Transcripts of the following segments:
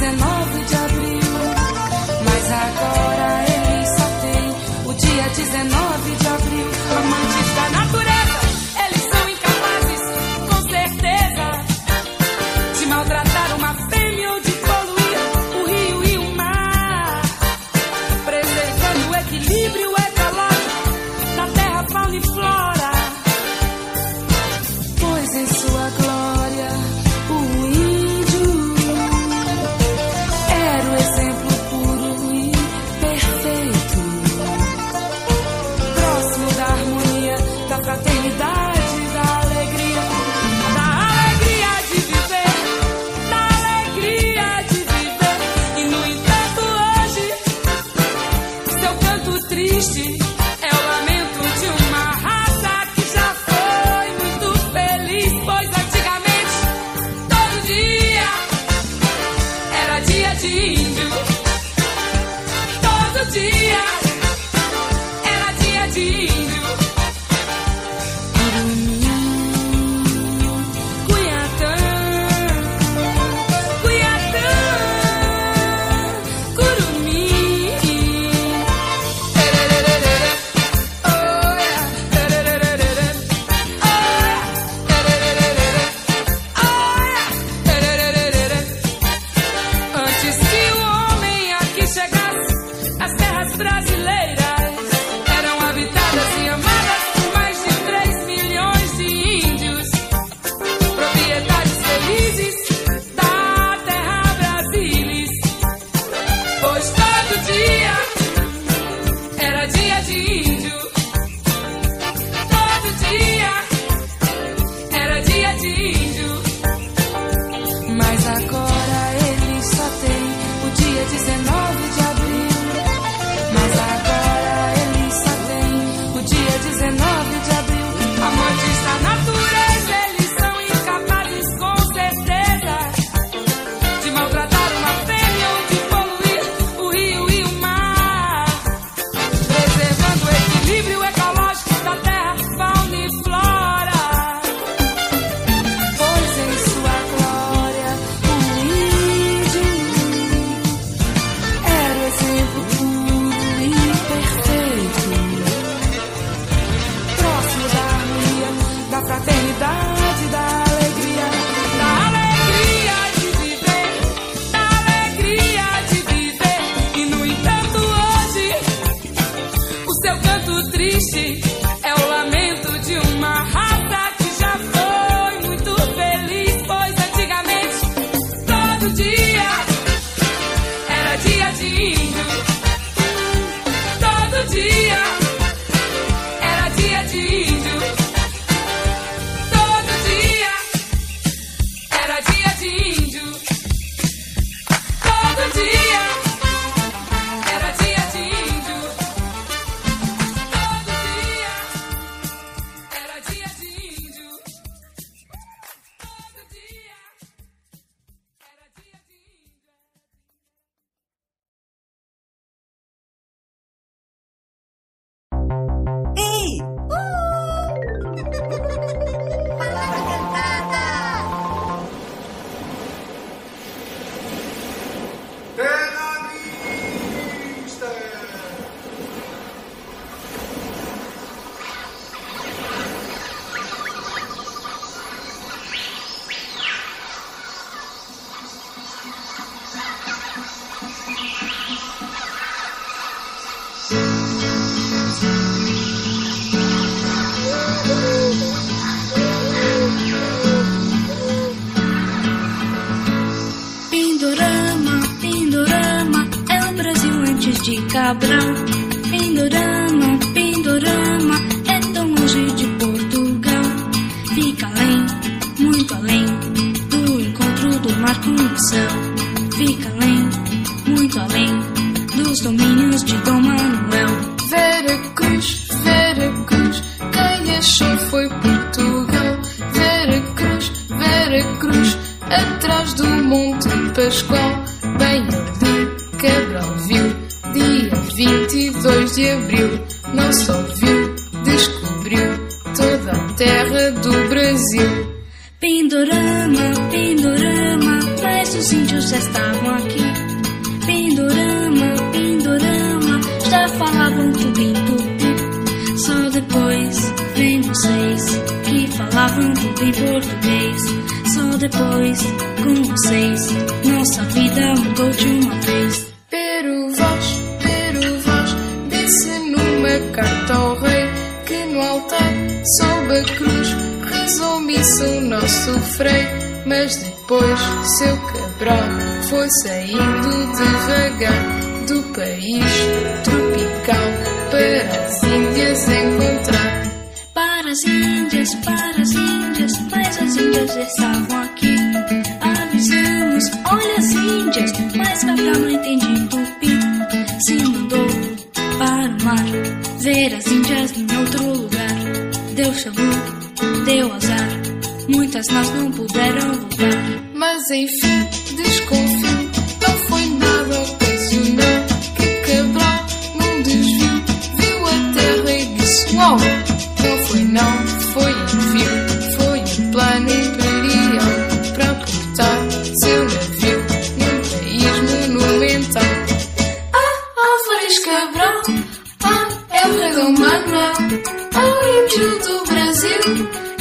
19 de abril. Mas agora ele só tem o dia 19. tanto triste. brasileiro. Pindorama, Pindorama, é o Brasil antes de Cabral. Pindorama, Pindorama, é tão longe de Portugal. Fica além, muito além, do encontro do mar com o céu. Fica além, muito além, dos domínios de Dom paixão foi Portugal. Vera Cruz, Vera Cruz, atrás do Monte Pascoal. Bem ali, Cabral viu, dia 22 de abril, não sou tudo em português. Só depois com vocês nossa vida mudou de uma vez. Pero vós, pero vós, disse numa carta ao rei que no altar, sob a cruz, rezou missa o nosso frei. Mas depois, seu Cabral foi saindo devagar do país tropical para as Índias encontrar. As Índias, para as Índias, mas as Índias estavam aqui. Avisamos, olha as Índias, mas Cabral não entendi tupi. Se mandou para o mar, ver as Índias em outro lugar. Deu chamou, deu azar, muitas nós não puderam voltar. Mas enfim, desconfio,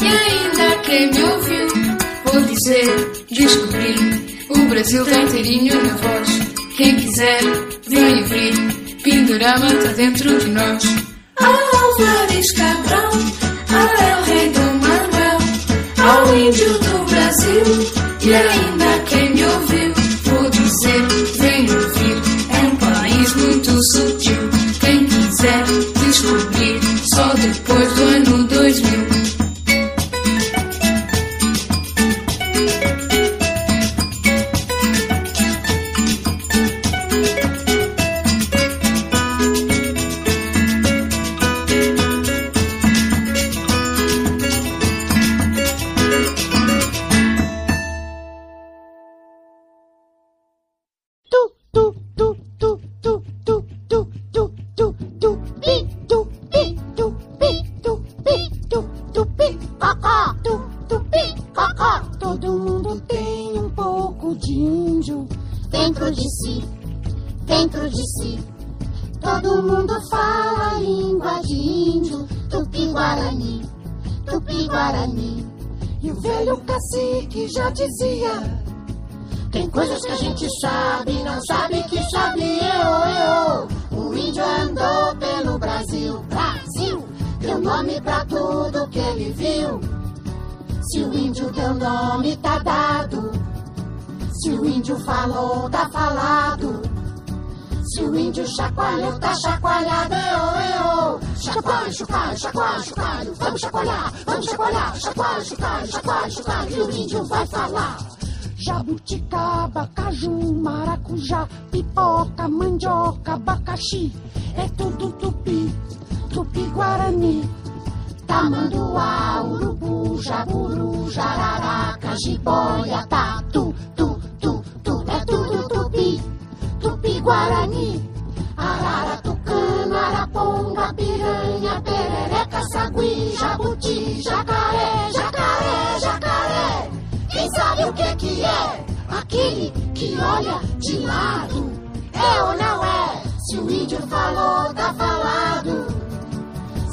ainda quem me ouviu, vou dizer, descobri, o Brasil tá inteirinho na voz. Quem quiser, vem ouvir, Pindorama tá dentro de nós. Ah, Álvares Cabral, ah, é o rei Dom Manuel, ao índio do Brasil, e ainda quem me ouviu, de índio dentro de si, dentro de si. Todo mundo fala a língua de índio, tupi-guarani, tupi-guarani. E o velho cacique já dizia tem coisas que a gente sabe, não sabe que sabe eu, eu. O índio andou pelo Brasil, Brasil, deu nome pra tudo que ele viu. Se o índio deu nome, tá dado. Se o índio falou, tá falado. Se o índio chacoalhou, tá chacoalhado, eu, eu. Chacoalho, chacoalho, chacoalho, chacoalho. Vamos chacoalhar, vamos chacoalhar. Chacoalho, chacoalho, chacoalho, chacoalho. E o índio vai falar. Jabuticaba, caju, maracujá, pipoca, mandioca, abacaxi. É tudo tupi, tupi-guarani. Tamanduá, urubu, jaburu, jararaca, jiboia, tatu, tu. Tupi-guarani. Arara, tucano, araponga, piranha, perereca, sagui, jabuti, jacaré, jacaré, jacaré. Quem sabe o que que é? Aquele que olha de lado. É ou não é? Se o índio falou, tá falado.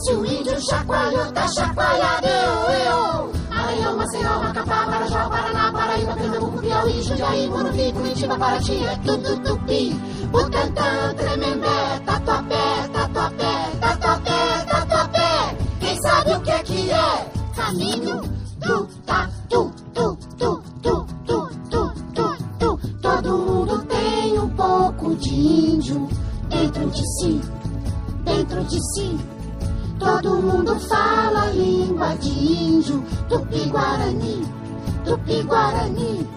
Se o índio chacoalhou, tá chacoalhado. Eu, eu. Maranhão, Maceió, Macapá, Marajó, Paraná, Paraíba, Pernambuco, Piauí, Jundiaí, Morumbi, Curitiba, Paraty, é tudo tupi. Butantã, Tremembé, Tatuapé, Tatuapé, Tatuapé, Tatuapé. Quem sabe o que que é? Caminho do tatu, tu, tu, tu, tu, tu, tu, tu. Todo mundo tem um pouco de índio dentro de si, dentro de si. Todo mundo fala a língua de índio, tupi-guarani, tupi-guarani.